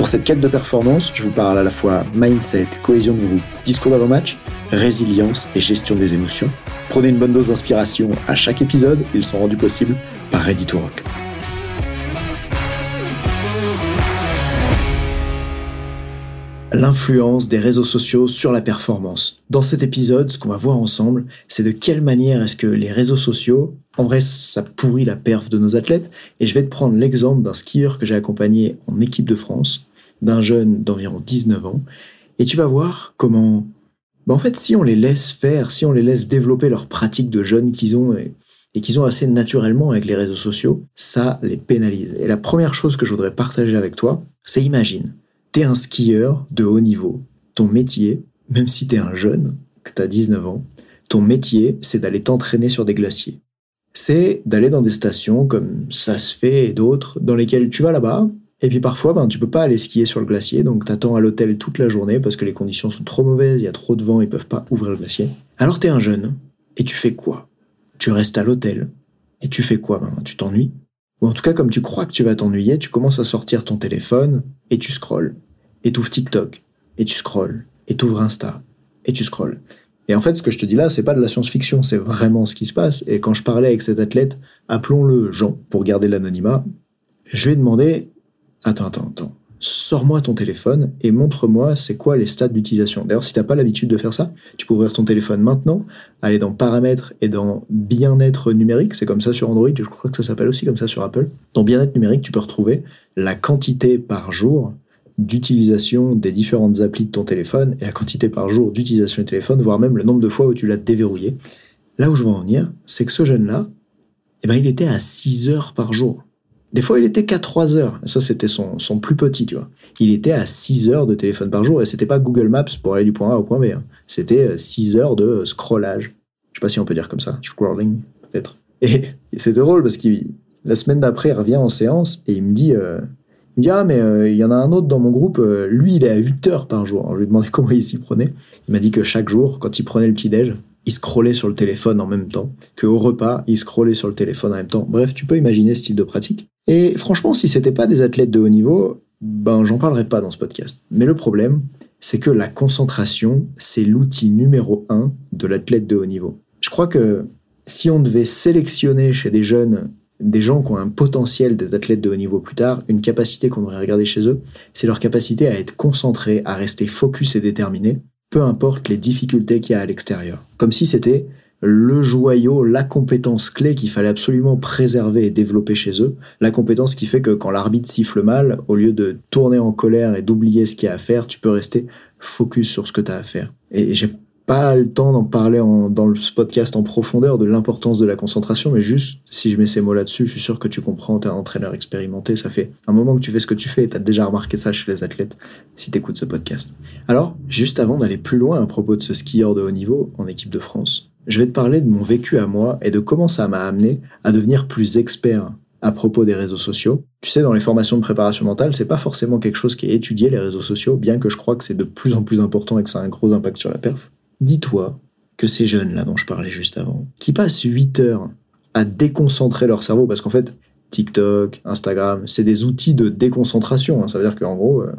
Pour cette quête de performance, je vous parle à la fois mindset, cohésion de groupe, discours d'avant-match, résilience et gestion des émotions. Prenez une bonne dose d'inspiration à chaque épisode, ils sont rendus possibles par Ready to Rock. L'influence des réseaux sociaux sur la performance. Dans cet épisode, ce qu'on va voir ensemble, c'est de quelle manière est-ce que les réseaux sociaux, en vrai, ça pourrit la perf de nos athlètes. Et je vais te prendre l'exemple d'un skieur que j'ai accompagné en équipe de France d'un jeune d'environ 19 ans, et tu vas voir comment, bah en fait, si on les laisse faire, si on les laisse développer leurs pratiques de jeunes qu'ils ont et, qu'ils ont assez naturellement avec les réseaux sociaux, ça les pénalise. Et la première chose que je voudrais partager avec toi, c'est imagine, t'es un skieur de haut niveau. Ton métier, même si t'es un jeune, que t'as 19 ans, ton métier, c'est d'aller t'entraîner sur des glaciers. C'est d'aller dans des stations comme ça se fait et d'autres, dans lesquelles tu vas là-bas, et puis parfois, ben, tu peux pas aller skier sur le glacier, donc tu attends à l'hôtel toute la journée parce que les conditions sont trop mauvaises, il y a trop de vent, ils peuvent pas ouvrir le glacier. Alors tu es un jeune, et tu fais quoi? Tu restes à l'hôtel, et tu fais quoi ben, Tu t'ennuies? Ou en tout cas, comme tu crois que tu vas t'ennuyer, tu commences à sortir ton téléphone, et tu scrolles. Et ouvres TikTok, et tu scrolles. Et ouvres Insta, et tu scrolles. Et en fait, ce que je te dis là, c'est pas de la science-fiction, c'est vraiment ce qui se passe. Et quand je parlais avec cet athlète, appelons-le Jean, pour garder l'anonymat, je lui ai demandé Attends, attends, attends. Sors-moi ton téléphone et montre-moi c'est quoi les stades d'utilisation. D'ailleurs, si tu n'as pas l'habitude de faire ça, tu peux ouvrir ton téléphone maintenant, aller dans paramètres et dans bien-être numérique, c'est comme ça sur Android, je crois que ça s'appelle aussi comme ça sur Apple. Dans bien-être numérique, tu peux retrouver la quantité par jour d'utilisation des différentes applis de ton téléphone et la quantité par jour d'utilisation du téléphone, voire même le nombre de fois où tu l'as déverrouillé. Là où je veux en venir, c'est que ce jeune-là, eh ben, il était à 6 heures par jour. Des fois, il était qu'à 3 heures. Ça, c'était son, son, plus petit, tu vois. Il était à 6 heures de téléphone par jour et c'était pas Google Maps pour aller du point A au point B. Hein. C'était 6 euh, heures de scrollage. Je sais pas si on peut dire comme ça. Scrolling, peut-être. Et, c'est drôle parce que la semaine d'après, il revient en séance et il me dit, euh, il me dit Ah, mais euh, il y en a un autre dans mon groupe, lui, il est à 8 heures par jour. Je lui ai demandé comment il s'y prenait. Il m'a dit que chaque jour, quand il prenait le petit-déj, il scrollait sur le téléphone en même temps, qu'au repas, il scrollait sur le téléphone en même temps. Bref, tu peux imaginer ce type de pratique. Et franchement, si c'était pas des athlètes de haut niveau, ben j'en parlerai pas dans ce podcast. Mais le problème, c'est que la concentration, c'est l'outil numéro un de l'athlète de haut niveau. Je crois que si on devait sélectionner chez des jeunes des gens qui ont un potentiel des athlètes de haut niveau plus tard, une capacité qu'on devrait regarder chez eux, c'est leur capacité à être concentrés, à rester focus et déterminé, peu importe les difficultés qu'il y a à l'extérieur. Comme si c'était le joyau, la compétence clé qu'il fallait absolument préserver et développer chez eux. La compétence qui fait que quand l'arbitre siffle mal, au lieu de tourner en colère et d'oublier ce qu'il y a à faire, tu peux rester focus sur ce que tu as à faire. Et j'ai pas le temps d'en parler dans le podcast en profondeur de l'importance de la concentration, mais juste si je mets ces mots là-dessus, je suis sûr que tu comprends, tu es un entraîneur expérimenté, ça fait un moment que tu fais ce que tu fais et tu as déjà remarqué ça chez les athlètes si tu écoutes ce podcast. Alors, juste avant d'aller plus loin à propos de ce skieur de haut niveau en équipe de France, je vais te parler de mon vécu à moi et de comment ça m'a amené à devenir plus expert à propos des réseaux sociaux. Tu sais, dans les formations de préparation mentale, c'est pas forcément quelque chose qui est étudié, les réseaux sociaux, bien que je crois que c'est de plus en plus important et que ça a un gros impact sur la perf. Dis-toi que ces jeunes-là dont je parlais juste avant, qui passent 8 heures à déconcentrer leur cerveau, parce qu'en fait, TikTok, Instagram, c'est des outils de déconcentration. Hein. Ça veut dire qu'en gros, euh,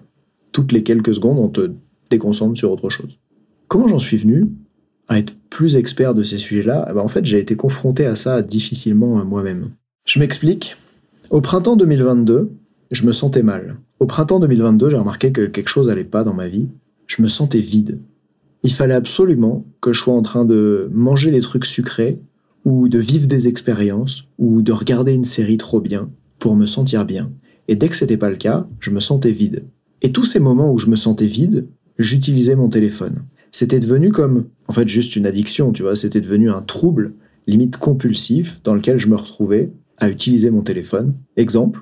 toutes les quelques secondes, on te déconcentre sur autre chose. Comment j'en suis venu être plus expert de ces sujets-là eh ben, En fait, j'ai été confronté à ça difficilement moi-même. Je m'explique. Au printemps 2022, je me sentais mal. Au printemps 2022, j'ai remarqué que quelque chose n'allait pas dans ma vie. Je me sentais vide il fallait absolument que je sois en train de manger des trucs sucrés ou de vivre des expériences ou de regarder une série trop bien pour me sentir bien. Et dès que c'était pas le cas, je me sentais vide. Et tous ces moments où je me sentais vide, j'utilisais mon téléphone. C'était devenu comme, en fait, juste une addiction, tu vois, c'était devenu un trouble, limite compulsif, dans lequel je me retrouvais à utiliser mon téléphone. Exemple,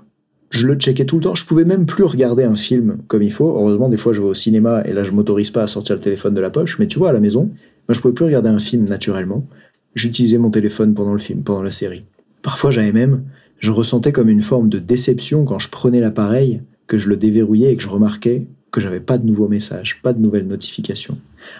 je le checkais tout le temps. Je pouvais même plus regarder un film comme il faut. Heureusement, des fois, je vais au cinéma et là, je m'autorise pas à sortir le téléphone de la poche. Mais tu vois, à la maison, moi, je pouvais plus regarder un film naturellement. J'utilisais mon téléphone pendant le film, pendant la série. Parfois, j'avais même, je ressentais comme une forme de déception quand je prenais l'appareil, que je le déverrouillais et que je remarquais que j'avais pas de nouveaux messages, pas de nouvelles notifications.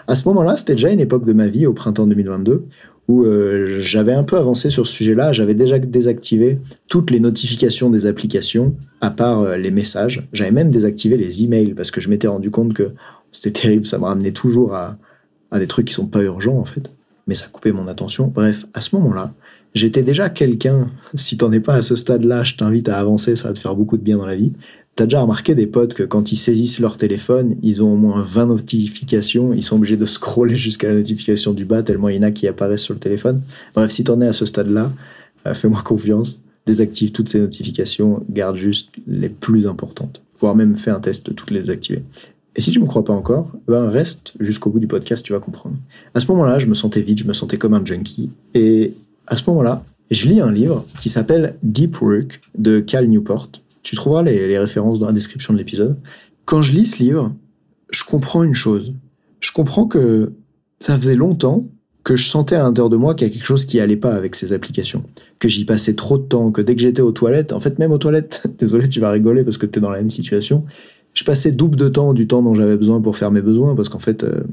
À ce moment-là, c'était déjà une époque de ma vie, au printemps 2022, où euh, j'avais un peu avancé sur ce sujet-là. J'avais déjà désactivé toutes les notifications des applications, à part euh, les messages. J'avais même désactivé les emails parce que je m'étais rendu compte que c'était terrible. Ça me ramenait toujours à, à des trucs qui sont pas urgents en fait, mais ça coupait mon attention. Bref, à ce moment-là, j'étais déjà quelqu'un. Si t'en es pas à ce stade-là, je t'invite à avancer. Ça va te faire beaucoup de bien dans la vie. T'as déjà remarqué des potes que quand ils saisissent leur téléphone, ils ont au moins 20 notifications, ils sont obligés de scroller jusqu'à la notification du bas, tellement il y en a qui apparaissent sur le téléphone. Bref, si t'en es à ce stade-là, euh, fais-moi confiance, désactive toutes ces notifications, garde juste les plus importantes, voire même fais un test de toutes les désactiver. Et si tu me crois pas encore, ben reste jusqu'au bout du podcast, tu vas comprendre. À ce moment-là, je me sentais vide, je me sentais comme un junkie. Et à ce moment-là, je lis un livre qui s'appelle Deep Work de Cal Newport. Tu trouveras les, références dans la description de l'épisode. Quand je lis ce livre, je comprends une chose. Je comprends que ça faisait longtemps que je sentais à l'intérieur de moi qu'il y a quelque chose qui allait pas avec ces applications. Que j'y passais trop de temps, que dès que j'étais aux toilettes, en fait même aux toilettes, désolé tu vas rigoler parce que tu es dans la même situation, je passais double de temps du temps dont j'avais besoin pour faire mes besoins parce qu'en fait, euh,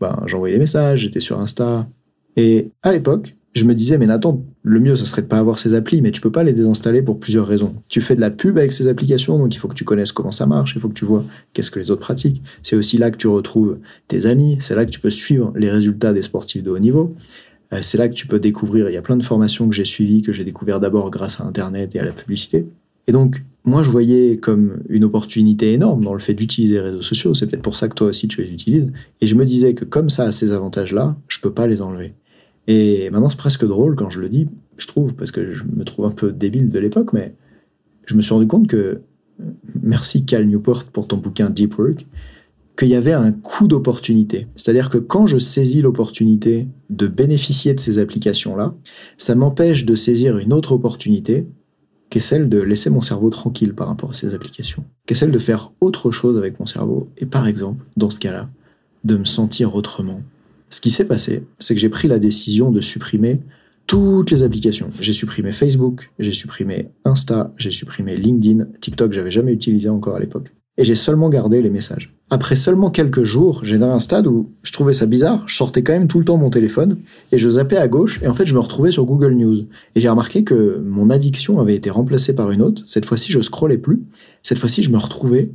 ben, j'envoyais des messages, j'étais sur Insta. Et à l'époque, je me disais, mais Nathan, le mieux, ce serait de pas avoir ces applis, mais tu peux pas les désinstaller pour plusieurs raisons. Tu fais de la pub avec ces applications, donc il faut que tu connaisses comment ça marche, il faut que tu vois qu'est-ce que les autres pratiquent. C'est aussi là que tu retrouves tes amis, c'est là que tu peux suivre les résultats des sportifs de haut niveau. Euh, c'est là que tu peux découvrir, il y a plein de formations que j'ai suivies, que j'ai découvert d'abord grâce à Internet et à la publicité. Et donc, moi, je voyais comme une opportunité énorme dans le fait d'utiliser les réseaux sociaux. C'est peut-être pour ça que toi aussi tu les utilises. Et je me disais que comme ça a ces avantages-là, je peux pas les enlever. Et maintenant, c'est presque drôle quand je le dis, je trouve, parce que je me trouve un peu débile de l'époque, mais je me suis rendu compte que, merci Cal Newport pour ton bouquin Deep Work, qu'il y avait un coût d'opportunité. C'est-à-dire que quand je saisis l'opportunité de bénéficier de ces applications-là, ça m'empêche de saisir une autre opportunité, qui est celle de laisser mon cerveau tranquille par rapport à ces applications, qui est celle de faire autre chose avec mon cerveau, et par exemple, dans ce cas-là, de me sentir autrement, ce qui s'est passé, c'est que j'ai pris la décision de supprimer toutes les applications. J'ai supprimé Facebook, j'ai supprimé Insta, j'ai supprimé LinkedIn, TikTok, j'avais jamais utilisé encore à l'époque. Et j'ai seulement gardé les messages. Après seulement quelques jours, j'ai dans un stade où je trouvais ça bizarre, je sortais quand même tout le temps mon téléphone et je zappais à gauche et en fait je me retrouvais sur Google News. Et j'ai remarqué que mon addiction avait été remplacée par une autre. Cette fois-ci, je scrollais plus. Cette fois-ci, je me retrouvais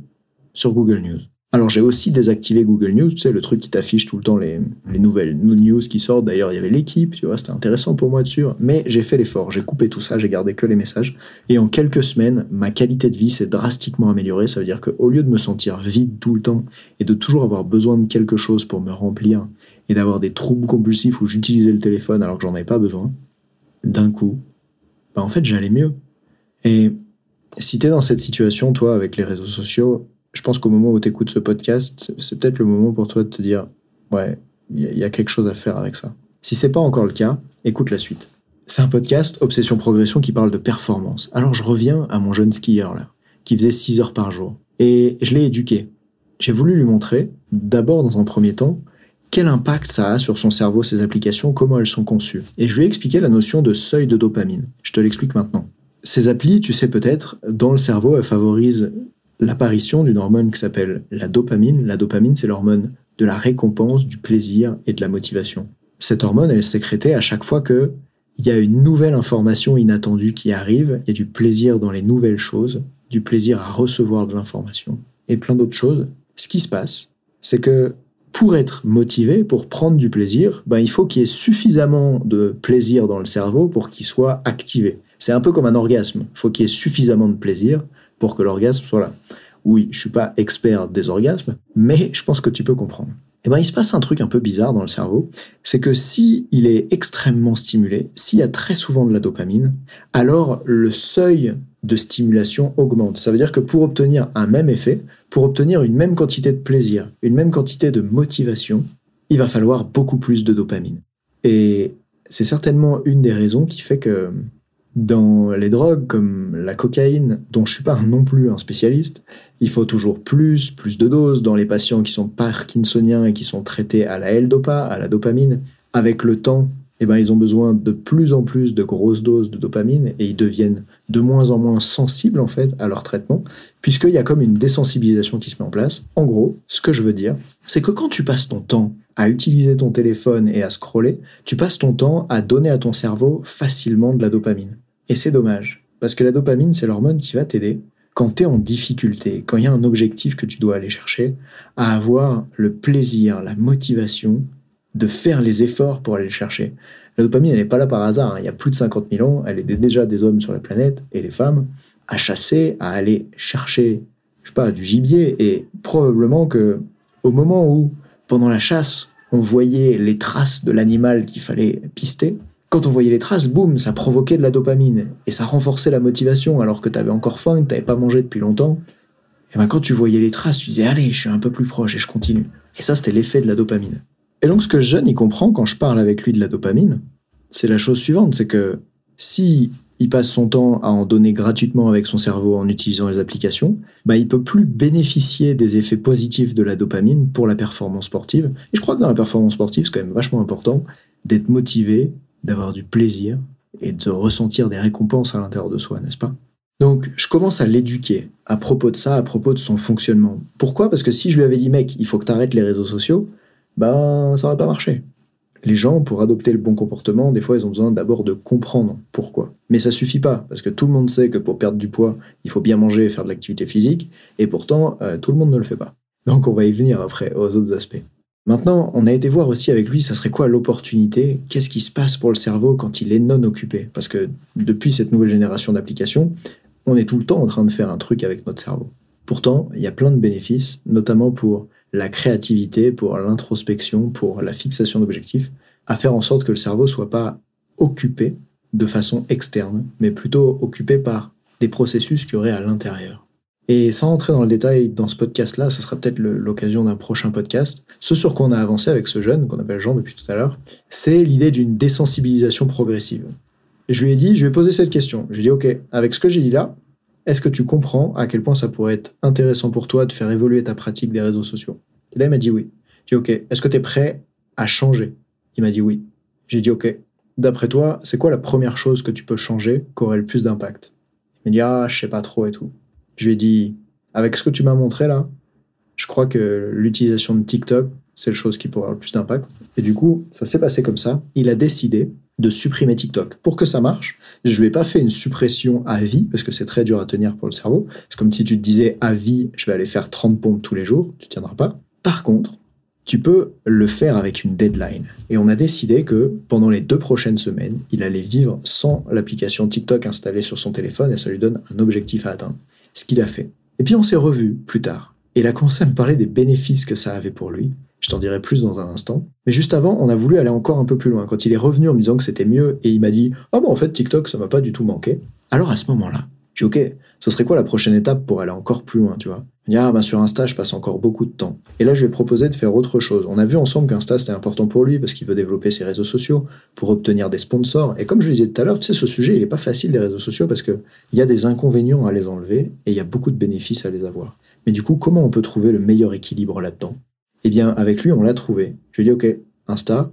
sur Google News. Alors j'ai aussi désactivé Google News, tu sais, le truc qui t'affiche tout le temps les, nouvelles news qui sortent. D'ailleurs, il y avait l'équipe, tu vois, c'était intéressant pour moi dessus. Mais j'ai fait l'effort, j'ai coupé tout ça, j'ai gardé que les messages. Et en quelques semaines, ma qualité de vie s'est drastiquement améliorée. Ça veut dire qu'au lieu de me sentir vide tout le temps et de toujours avoir besoin de quelque chose pour me remplir et d'avoir des troubles compulsifs où j'utilisais le téléphone alors que j'en avais pas besoin, d'un coup, bah en fait, j'allais mieux. Et si tu es dans cette situation, toi, avec les réseaux sociaux, je pense qu'au moment où tu écoutes ce podcast, c'est peut-être le moment pour toi de te dire ouais, il y, a quelque chose à faire avec ça. Si c'est pas encore le cas, écoute la suite. C'est un podcast Obsession Progression qui parle de performance. Alors je reviens à mon jeune skieur là, qui faisait 6 heures par jour. Et je l'ai éduqué. J'ai voulu lui montrer, d'abord dans un premier temps, quel impact ça a sur son cerveau, ces applications, comment elles sont conçues. Et je lui ai expliqué la notion de seuil de dopamine. Je te l'explique maintenant. Ces applis, tu sais peut-être, dans le cerveau, elles favorisent l'apparition d'une hormone qui s'appelle la dopamine. La dopamine, c'est l'hormone de la récompense, du plaisir et de la motivation. Cette hormone, elle est sécrétée à chaque fois que il y a une nouvelle information inattendue qui arrive, il y a du plaisir dans les nouvelles choses, du plaisir à recevoir de l'information et plein d'autres choses. Ce qui se passe, c'est que pour être motivé, pour prendre du plaisir, ben, il faut qu'il y ait suffisamment de plaisir dans le cerveau pour qu'il soit activé. C'est un peu comme un orgasme. Il faut qu'il y ait suffisamment de plaisir pour que l'orgasme soit là. Oui, je suis pas expert des orgasmes, mais je pense que tu peux comprendre. Eh ben, il se passe un truc un peu bizarre dans le cerveau, c'est que si il est extrêmement stimulé, s'il y a très souvent de la dopamine, alors le seuil de stimulation augmente. Ça veut dire que pour obtenir un même effet, pour obtenir une même quantité de plaisir, une même quantité de motivation, il va falloir beaucoup plus de dopamine. Et c'est certainement une des raisons qui fait que Dans les drogues comme la cocaïne, dont je suis pas non plus un spécialiste, il faut toujours plus, plus de doses dans les patients qui sont parkinsoniens et qui sont traités à la L-dopa, à la dopamine. Avec le temps, eh ben, ils ont besoin de plus en plus de grosses doses de dopamine et ils deviennent de moins en moins sensibles en fait à leur traitement, puisqu'il y a comme une désensibilisation qui se met en place. En gros, ce que je veux dire, c'est que quand tu passes ton temps à utiliser ton téléphone et à scroller, tu passes ton temps à donner à ton cerveau facilement de la dopamine. Et c'est dommage, parce que la dopamine, c'est l'hormone qui va t'aider quand tu es en difficulté, quand il y a un objectif que tu dois aller chercher, à avoir le plaisir, la motivation de faire les efforts pour aller le chercher. La dopamine, elle n'est pas là par hasard. Hein. Il y a plus de 50 000 ans, elle aidait déjà des hommes sur la planète et les femmes à chasser, à aller chercher, je sais pas, du gibier. Et probablement que au moment où, pendant la chasse, on voyait les traces de l'animal qu'il fallait pister, quand on voyait les traces, boum, ça provoquait de la dopamine et ça renforçait la motivation alors que tu avais encore faim, que tu n'avais pas mangé depuis longtemps. Et ben quand tu voyais les traces, tu disais allez, je suis un peu plus proche et je continue. Et ça, c'était l'effet de la dopamine. Et donc ce que Jeune y comprend quand je parle avec lui de la dopamine, c'est la chose suivante, c'est que si il passe son temps à en donner gratuitement avec son cerveau en utilisant les applications, bah il peut plus bénéficier des effets positifs de la dopamine pour la performance sportive. Et je crois que dans la performance sportive, c'est quand même vachement important d'être motivé, d'avoir du plaisir et de ressentir des récompenses à l'intérieur de soi, n'est-ce pas? Donc, je commence à l'éduquer à propos de ça, à propos de son fonctionnement. Pourquoi? Parce que si je lui avais dit, mec, il faut que tu arrêtes les réseaux sociaux, ben, ça aurait pas marché. Les gens, pour adopter le bon comportement, des fois, ils ont besoin d'abord de comprendre pourquoi. Mais ça suffit pas, parce que tout le monde sait que pour perdre du poids, il faut bien manger et faire de l'activité physique, et pourtant, euh, tout le monde ne le fait pas. Donc, on va y venir après, aux autres aspects. Maintenant, on a été voir aussi avec lui, ça serait quoi l'opportunité? Qu'est-ce qui se passe pour le cerveau quand il est non occupé? Parce que depuis cette nouvelle génération d'applications, on est tout le temps en train de faire un truc avec notre cerveau. Pourtant, il y a plein de bénéfices, notamment pour la créativité, pour l'introspection, pour la fixation d'objectifs, à faire en sorte que le cerveau soit pas occupé de façon externe, mais plutôt occupé par des processus qu'il y aurait à l'intérieur. Et sans entrer dans le détail dans ce podcast-là, ça sera peut-être l'occasion d'un prochain podcast. Ce sur quoi on a avancé avec ce jeune, qu'on appelle Jean depuis tout à l'heure, c'est l'idée d'une désensibilisation progressive. je lui ai dit, je ai posé cette question. Je lui ai dit, OK, avec ce que j'ai dit là, est-ce que tu comprends à quel point ça pourrait être intéressant pour toi de faire évoluer ta pratique des réseaux sociaux? Là, il m'a dit oui. J'ai dit, OK, est-ce que tu es prêt à changer? Il m'a dit oui. J'ai dit, OK, d'après toi, c'est quoi la première chose que tu peux changer qui aurait le plus d'impact? Il m'a dit, ah, je sais pas trop et tout. Je lui ai dit, avec ce que tu m'as montré là, je crois que l'utilisation de TikTok, c'est la chose qui pourrait avoir le plus d'impact. Et du coup, ça s'est passé comme ça. Il a décidé de supprimer TikTok. Pour que ça marche, je ne lui ai pas fait une suppression à vie, parce que c'est très dur à tenir pour le cerveau. C'est comme si tu te disais à vie, je vais aller faire 30 pompes tous les jours, tu ne tiendras pas. Par contre, tu peux le faire avec une deadline. Et on a décidé que pendant les deux prochaines semaines, il allait vivre sans l'application TikTok installée sur son téléphone et ça lui donne un objectif à atteindre ce qu'il a fait. Et puis on s'est revus plus tard. Et il a commencé à me parler des bénéfices que ça avait pour lui. Je t'en dirai plus dans un instant. Mais juste avant, on a voulu aller encore un peu plus loin. Quand il est revenu en me disant que c'était mieux et il m'a dit Ah bon, en fait, TikTok, ça m'a pas du tout manqué. Alors à ce moment-là, j'ai dit Ok, ça serait quoi la prochaine étape pour aller encore plus loin, tu vois? Ah ben sur Insta, je passe encore beaucoup de temps. Et là, je lui ai proposé de faire autre chose. On a vu ensemble qu'Insta, c'était important pour lui parce qu'il veut développer ses réseaux sociaux pour obtenir des sponsors. Et comme je le disais tout à l'heure, tu sais, ce sujet, il n'est pas facile des réseaux sociaux parce qu'il y a des inconvénients à les enlever et il y a beaucoup de bénéfices à les avoir. Mais du coup, comment on peut trouver le meilleur équilibre là-dedans? Eh bien, avec lui, on l'a trouvé. Je lui ai dit, OK, Insta,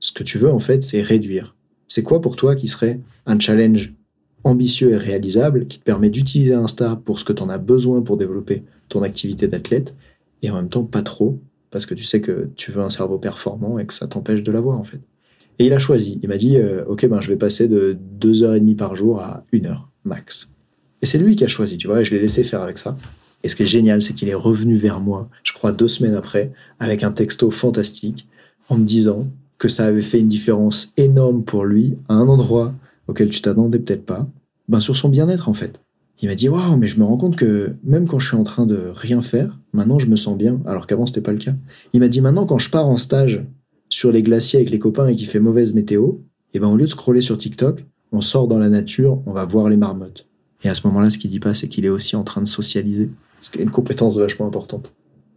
ce que tu veux, en fait, c'est réduire. C'est quoi pour toi qui serait un challenge ambitieux et réalisable qui te permet d'utiliser Insta pour ce que tu en as besoin pour développer ton activité d'athlète et en même temps pas trop parce que tu sais que tu veux un cerveau performant et que ça t'empêche de l'avoir en fait. Et il a choisi. Il m'a dit euh, Ok, ben je vais passer de 2h30 par jour à 1 heure max. Et c'est lui qui a choisi, tu vois, et je l'ai laissé faire avec ça. Et ce qui est génial, c'est qu'il est revenu vers moi, je crois deux semaines après, avec un texto fantastique, en me disant que ça avait fait une différence énorme pour lui à un endroit auquel tu t'attendais peut-être pas, ben sur son bien-être en fait. Il m'a dit waouh, mais je me rends compte que même quand je suis en train de rien faire, maintenant je me sens bien, alors qu'avant c'était pas le cas. Il m'a dit maintenant quand je pars en stage sur les glaciers avec les copains et qu'il fait mauvaise météo, eh ben au lieu de scroller sur TikTok, on sort dans la nature, on va voir les marmottes. Et à ce moment-là, ce qu'il dit pas, c'est qu'il est aussi en train de socialiser ce qui est une compétence vachement importante.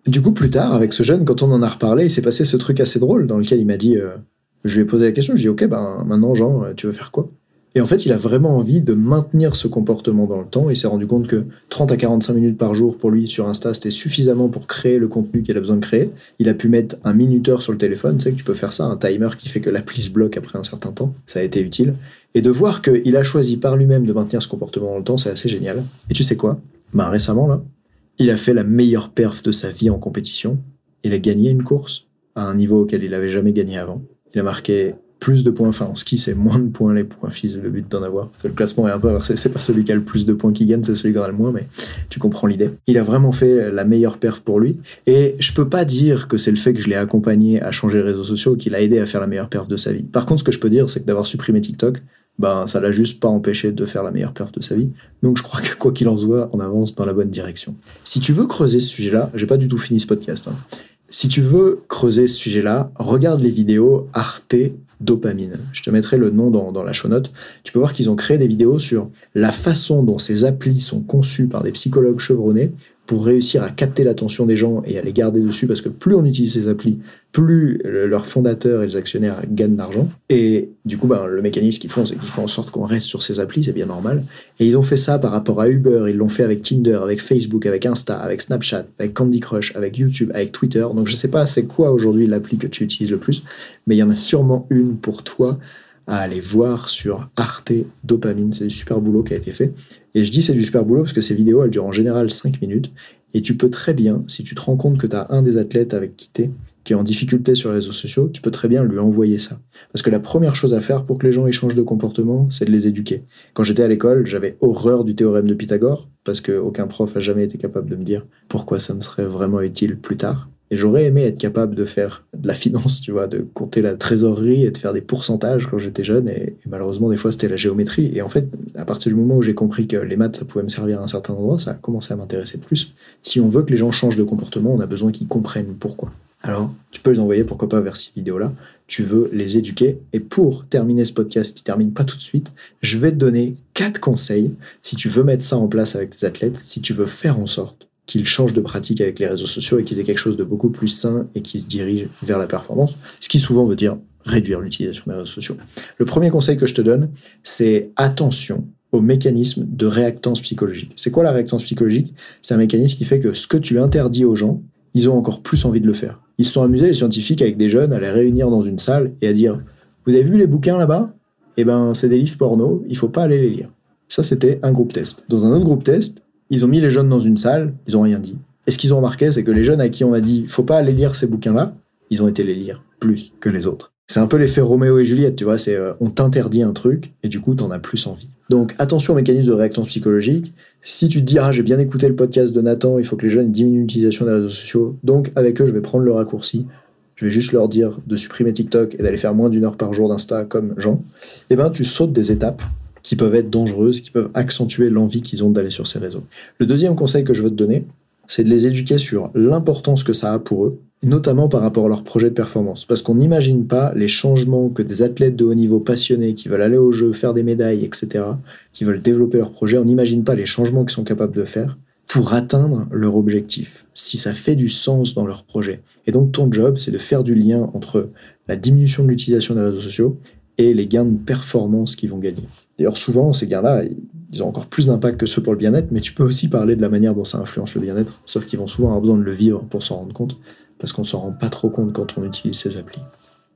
Du coup, plus tard, avec ce jeune, quand on en a reparlé, il s'est passé ce truc assez drôle dans lequel il m'a dit, euh, je lui ai posé la question, je lui ai dit, ok, ben maintenant Jean, euh, tu veux faire quoi? Et en fait, il a vraiment envie de maintenir ce comportement dans le temps. Il s'est rendu compte que 30 à 45 minutes par jour pour lui sur Insta, c'était suffisamment pour créer le contenu qu'il a besoin de créer. Il a pu mettre un minuteur sur le téléphone. Tu sais que tu peux faire ça, un timer qui fait que l'appli se bloque après un certain temps. Ça a été utile. Et de voir qu'il a choisi par lui-même de maintenir ce comportement dans le temps, c'est assez génial. Et tu sais quoi? Bah récemment, là, il a fait la meilleure perf de sa vie en compétition. Il a gagné une course à un niveau auquel il n'avait jamais gagné avant. Il a marqué plus de points. Enfin, en ski, c'est moins de points les points fils, le but d'en avoir. Le classement est un peu inversé. C'est pas celui qui a le plus de points qui gagne, c'est celui qui en a le moins, mais tu comprends l'idée. Il a vraiment fait la meilleure perf pour lui. Et je peux pas dire que c'est le fait que je l'ai accompagné à changer les réseaux sociaux qui l'a aidé à faire la meilleure perf de sa vie. Par contre, ce que je peux dire, c'est que d'avoir supprimé TikTok, ben, ça l'a juste pas empêché de faire la meilleure perf de sa vie. Donc je crois que quoi qu'il en soit, on avance dans la bonne direction. Si tu veux creuser ce sujet-là, j'ai pas du tout fini ce podcast. Hein. Si tu veux creuser ce sujet-là, regarde les vidéos Arte Dopamine. Je te mettrai le nom dans, la show note. Tu peux voir qu'ils ont créé des vidéos sur la façon dont ces applis sont conçues par des psychologues chevronnés pour réussir à capter l'attention des gens et à les garder dessus, parce que plus on utilise ces applis, plus leurs fondateurs et les actionnaires gagnent d'argent. Et du coup, ben, le mécanisme qu'ils font, c'est qu'ils font en sorte qu'on reste sur ces applis, c'est bien normal. Et ils ont fait ça par rapport à Uber, ils l'ont fait avec Tinder, avec Facebook, avec Insta, avec Snapchat, avec Candy Crush, avec YouTube, avec Twitter. Donc je sais pas c'est quoi aujourd'hui l'appli que tu utilises le plus, mais il y en a sûrement une pour toi à aller voir sur Arte Dopamine. C'est du super boulot qui a été fait. Et je dis c'est du super boulot parce que ces vidéos, elles durent en général 5 minutes. Et tu peux très bien, si tu te rends compte que tu as un des athlètes avec qui tu qui est en difficulté sur les réseaux sociaux, tu peux très bien lui envoyer ça. Parce que la première chose à faire pour que les gens échangent de comportement, c'est de les éduquer. Quand j'étais à l'école, j'avais horreur du théorème de Pythagore, parce qu'aucun prof a jamais été capable de me dire pourquoi ça me serait vraiment utile plus tard. Et j'aurais aimé être capable de faire de la finance, tu vois, de compter la trésorerie et de faire des pourcentages quand j'étais jeune. Et, malheureusement, des fois, c'était la géométrie. Et en fait, à partir du moment où j'ai compris que les maths, ça pouvait me servir à un certain endroit, ça a commencé à m'intéresser plus. Si on veut que les gens changent de comportement, on a besoin qu'ils comprennent pourquoi. Alors, tu peux les envoyer, pourquoi pas, vers ces vidéos-là. Tu veux les éduquer. Et pour terminer ce podcast, qui termine pas tout de suite, je vais te donner quatre conseils si tu veux mettre ça en place avec tes athlètes, si tu veux faire en sorte qu'ils changent de pratique avec les réseaux sociaux et qu'ils aient quelque chose de beaucoup plus sain et qui se dirigent vers la performance, ce qui souvent veut dire réduire l'utilisation des réseaux sociaux. Le premier conseil que je te donne, c'est attention au mécanisme de réactance psychologique. C'est quoi la réactance psychologique? C'est un mécanisme qui fait que ce que tu interdis aux gens, ils ont encore plus envie de le faire. Ils se sont amusés, les scientifiques, avec des jeunes, à les réunir dans une salle et à dire Vous avez vu les bouquins là-bas? Eh ben, c'est des livres porno, il faut pas aller les lire. Ça, c'était un groupe test. Dans un autre groupe test, ils ont mis les jeunes dans une salle, ils ont rien dit. Et ce qu'ils ont remarqué, c'est que les jeunes à qui on a dit faut pas aller lire ces bouquins-là, ils ont été les lire plus que les autres. C'est un peu l'effet Roméo et Juliette, tu vois, c'est euh, on t'interdit un truc et du coup t'en as plus envie. Donc attention au mécanisme de réactance psychologique. Si tu te dis ah j'ai bien écouté le podcast de Nathan, il faut que les jeunes diminuent l'utilisation des réseaux sociaux, donc avec eux je vais prendre le raccourci, je vais juste leur dire de supprimer TikTok et d'aller faire moins d'une heure par jour d'Insta comme Jean, eh ben tu sautes des étapes qui peuvent être dangereuses, qui peuvent accentuer l'envie qu'ils ont d'aller sur ces réseaux. Le deuxième conseil que je veux te donner, c'est de les éduquer sur l'importance que ça a pour eux, notamment par rapport à leur projet de performance. Parce qu'on n'imagine pas les changements que des athlètes de haut niveau passionnés qui veulent aller au jeu, faire des médailles, etc., qui veulent développer leur projet, on n'imagine pas les changements qu'ils sont capables de faire pour atteindre leur objectif, si ça fait du sens dans leur projet. Et donc ton job, c'est de faire du lien entre la diminution de l'utilisation des réseaux sociaux et les gains de performance qu'ils vont gagner. D'ailleurs, souvent, ces gains-là, ils ont encore plus d'impact que ceux pour le bien-être, mais tu peux aussi parler de la manière dont ça influence le bien-être, sauf qu'ils vont souvent avoir besoin de le vivre pour s'en rendre compte, parce qu'on s'en rend pas trop compte quand on utilise ces applis.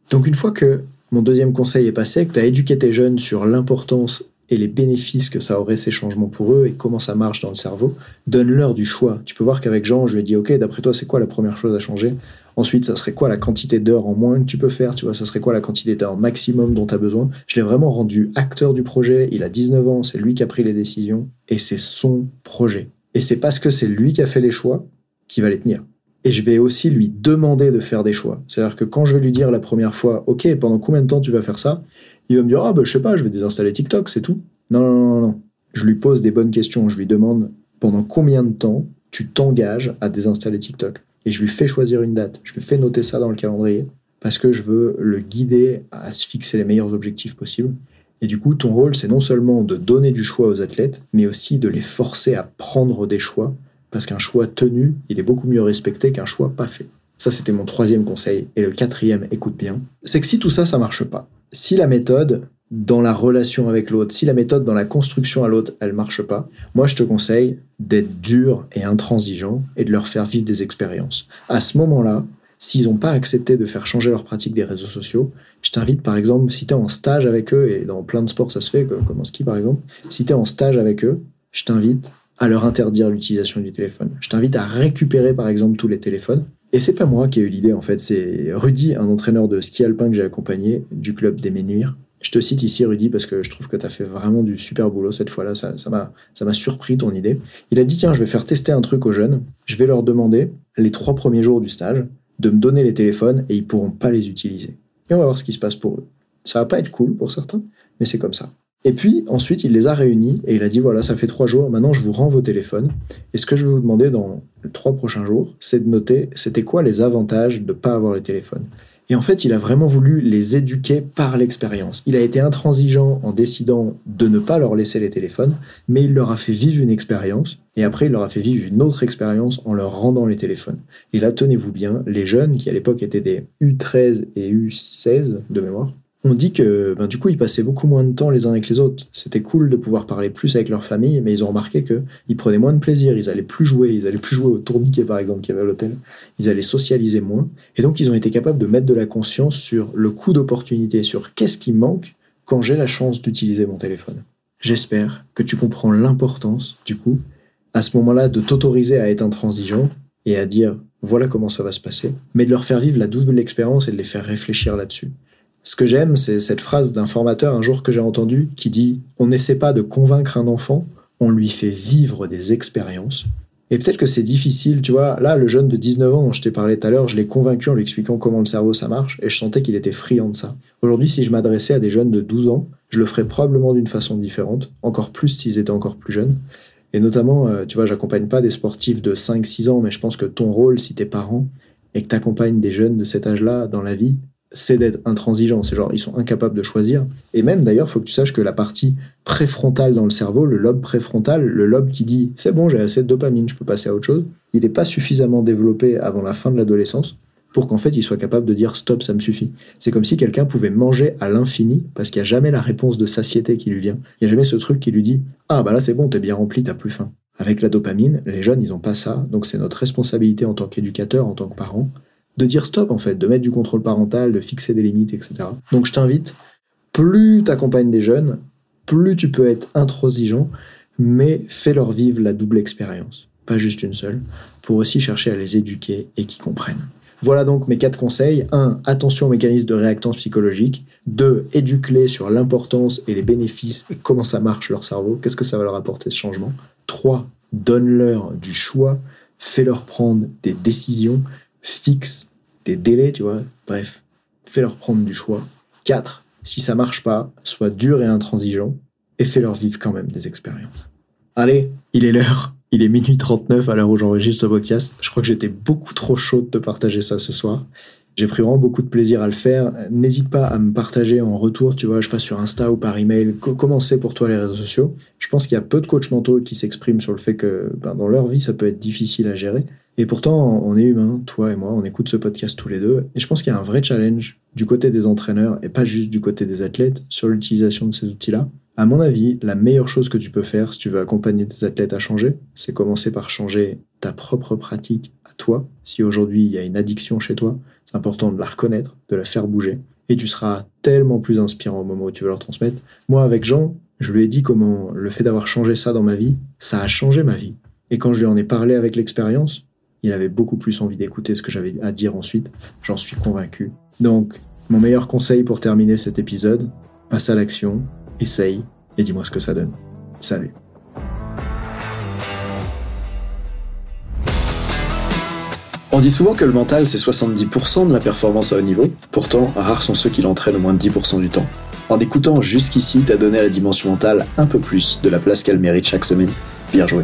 Donc une fois que mon deuxième conseil est passé, que tu as éduqué tes jeunes sur l'importance les bénéfices que ça aurait ces changements pour eux et comment ça marche dans le cerveau, donne-leur du choix. Tu peux voir qu'avec Jean, je lui ai dit, OK, d'après toi, c'est quoi la première chose à changer? Ensuite, ça serait quoi la quantité d'heures en moins que tu peux faire? Tu vois, ça serait quoi la quantité d'heures maximum dont tu as besoin? Je l'ai vraiment rendu acteur du projet. Il a 19 ans, c'est lui qui a pris les décisions et c'est son projet. Et c'est parce que c'est lui qui a fait les choix qu'il va les tenir. Et je vais aussi lui demander de faire des choix. C'est-à-dire que quand je vais lui dire la première fois, OK, pendant combien de temps tu vas faire ça? Il va me dire, ah ben je sais pas, je vais désinstaller TikTok, c'est tout. Non, non, non, non. Je lui pose des bonnes questions. Je lui demande, pendant combien de temps tu t'engages à désinstaller TikTok? Et je lui fais choisir une date. Je lui fais noter ça dans le calendrier parce que je veux le guider à se fixer les meilleurs objectifs possibles. Et du coup, ton rôle, c'est non seulement de donner du choix aux athlètes, mais aussi de les forcer à prendre des choix, parce qu'un choix tenu, il est beaucoup mieux respecté qu'un choix pas fait. Ça, c'était mon troisième conseil. Et le quatrième, écoute bien, c'est que si tout ça, ça marche pas, si la méthode dans la relation avec l'autre, si la méthode dans la construction à l'autre, elle marche pas, moi je te conseille d'être dur et intransigeant et de leur faire vivre des expériences. À ce moment-là, s'ils n'ont pas accepté de faire changer leur pratique des réseaux sociaux, je t'invite par exemple, si tu es en stage avec eux, et dans plein de sports ça se fait, comme en ski par exemple, si tu es en stage avec eux, je t'invite à leur interdire l'utilisation du téléphone. Je t'invite à récupérer par exemple tous les téléphones. Et c'est pas moi qui ai eu l'idée en fait, c'est Rudy, un entraîneur de ski alpin que j'ai accompagné du club des Ménuires. Je te cite ici Rudy parce que je trouve que tu as fait vraiment du super boulot cette fois-là, ça m'a ça m'a surpris ton idée. Il a dit tiens, je vais faire tester un truc aux jeunes, je vais leur demander les trois premiers jours du stage de me donner les téléphones et ils pourront pas les utiliser. Et on va voir ce qui se passe pour eux. Ça va pas être cool pour certains, mais c'est comme ça. Et puis ensuite, il les a réunis et il a dit voilà, ça fait trois jours, maintenant je vous rends vos téléphones. Et ce que je vais vous demander dans les trois prochains jours, c'est de noter c'était quoi les avantages de ne pas avoir les téléphones? Et en fait, il a vraiment voulu les éduquer par l'expérience. Il a été intransigeant en décidant de ne pas leur laisser les téléphones, mais il leur a fait vivre une expérience, et après il leur a fait vivre une autre expérience en leur rendant les téléphones. Et là, tenez-vous bien, les jeunes, qui à l'époque étaient des U13 et U16 de mémoire, on dit que ben, du coup, ils passaient beaucoup moins de temps les uns avec les autres. C'était cool de pouvoir parler plus avec leur famille, mais ils ont remarqué qu'ils prenaient moins de plaisir, ils allaient plus jouer, ils allaient plus jouer au tourniquet par exemple qu'il y avait à l'hôtel, ils allaient socialiser moins. Et donc, ils ont été capables de mettre de la conscience sur le coût d'opportunité, sur qu'est-ce qui manque quand j'ai la chance d'utiliser mon téléphone. J'espère que tu comprends l'importance, du coup, à ce moment-là, de t'autoriser à être intransigeant et à dire voilà comment ça va se passer, mais de leur faire vivre la double expérience et de les faire réfléchir là-dessus. Ce que j'aime, c'est cette phrase d'un formateur un jour que j'ai entendu qui dit On n'essaie pas de convaincre un enfant, on lui fait vivre des expériences. Et peut-être que c'est difficile, tu vois. Là, le jeune de 19 ans dont je t'ai parlé tout à l'heure, je l'ai convaincu en lui expliquant comment le cerveau ça marche et je sentais qu'il était friand de ça. Aujourd'hui, si je m'adressais à des jeunes de 12 ans, je le ferais probablement d'une façon différente, encore plus s'ils étaient encore plus jeunes. Et notamment, euh, tu vois, j'accompagne pas des sportifs de 5-6 ans, mais je pense que ton rôle, si t'es parent, et que tu accompagnes des jeunes de cet âge-là dans la vie, c'est d'être intransigeant. C'est genre, ils sont incapables de choisir. Et même, d'ailleurs, faut que tu saches que la partie préfrontale dans le cerveau, le lobe préfrontal, le lobe qui dit c'est bon, j'ai assez de dopamine, je peux passer à autre chose, il n'est pas suffisamment développé avant la fin de l'adolescence pour qu'en fait il soit capable de dire stop, ça me suffit. C'est comme si quelqu'un pouvait manger à l'infini parce qu'il n'y a jamais la réponse de satiété qui lui vient. Il n'y a jamais ce truc qui lui dit ah bah là c'est bon, t'es bien rempli, t'as plus faim. Avec la dopamine, les jeunes ils n'ont pas ça, donc c'est notre responsabilité en tant qu'éducateur, en tant que parent, de dire stop en fait, de mettre du contrôle parental, de fixer des limites, etc. Donc je t'invite, plus tu accompagnes des jeunes, plus tu peux être intransigeant, mais fais-leur vivre la double expérience, pas juste une seule, pour aussi chercher à les éduquer et qu'ils comprennent. Voilà donc mes quatre conseils. 1. Attention aux mécanismes de réactance psychologique. 2. Éduque-les sur l'importance et les bénéfices et comment ça marche leur cerveau. Qu'est-ce que ça va leur apporter ce changement? 3. Donne-leur du choix. Fais-leur prendre des décisions fixe des délais, tu vois. Bref, fais-leur prendre du choix. 4. Si ça marche pas, sois dur et intransigeant et fais-leur vivre quand même des expériences. Allez, il est l'heure. Il est minuit 39 à l'heure où j'enregistre ce podcast. Je crois que j'étais beaucoup trop chaud de te partager ça ce soir. J'ai pris vraiment beaucoup de plaisir à le faire. N'hésite pas à me partager en retour, tu vois, je passe sur Insta ou par email. Comment c'est pour toi les réseaux sociaux? Je pense qu'il y a peu de coachs mentaux qui s'expriment sur le fait que ben, dans leur vie, ça peut être difficile à gérer. Et pourtant, on est humain, toi et moi, on écoute ce podcast tous les deux. Et je pense qu'il y a un vrai challenge du côté des entraîneurs et pas juste du côté des athlètes sur l'utilisation de ces outils-là. À mon avis, la meilleure chose que tu peux faire si tu veux accompagner tes athlètes à changer, c'est commencer par changer ta propre pratique à toi. Si aujourd'hui il y a une addiction chez toi, c'est important de la reconnaître, de la faire bouger. Et tu seras tellement plus inspirant au moment où tu veux leur transmettre. Moi, avec Jean, je lui ai dit comment le fait d'avoir changé ça dans ma vie, ça a changé ma vie. Et quand je lui en ai parlé avec l'expérience, il avait beaucoup plus envie d'écouter ce que j'avais à dire ensuite, j'en suis convaincu. Donc, mon meilleur conseil pour terminer cet épisode, passe à l'action, essaye et dis-moi ce que ça donne. Salut. On dit souvent que le mental c'est 70% de la performance à haut niveau, pourtant rares sont ceux qui l'entraînent au moins de 10% du temps. En écoutant jusqu'ici, t'as donné à la dimension mentale un peu plus de la place qu'elle mérite chaque semaine. Bien joué.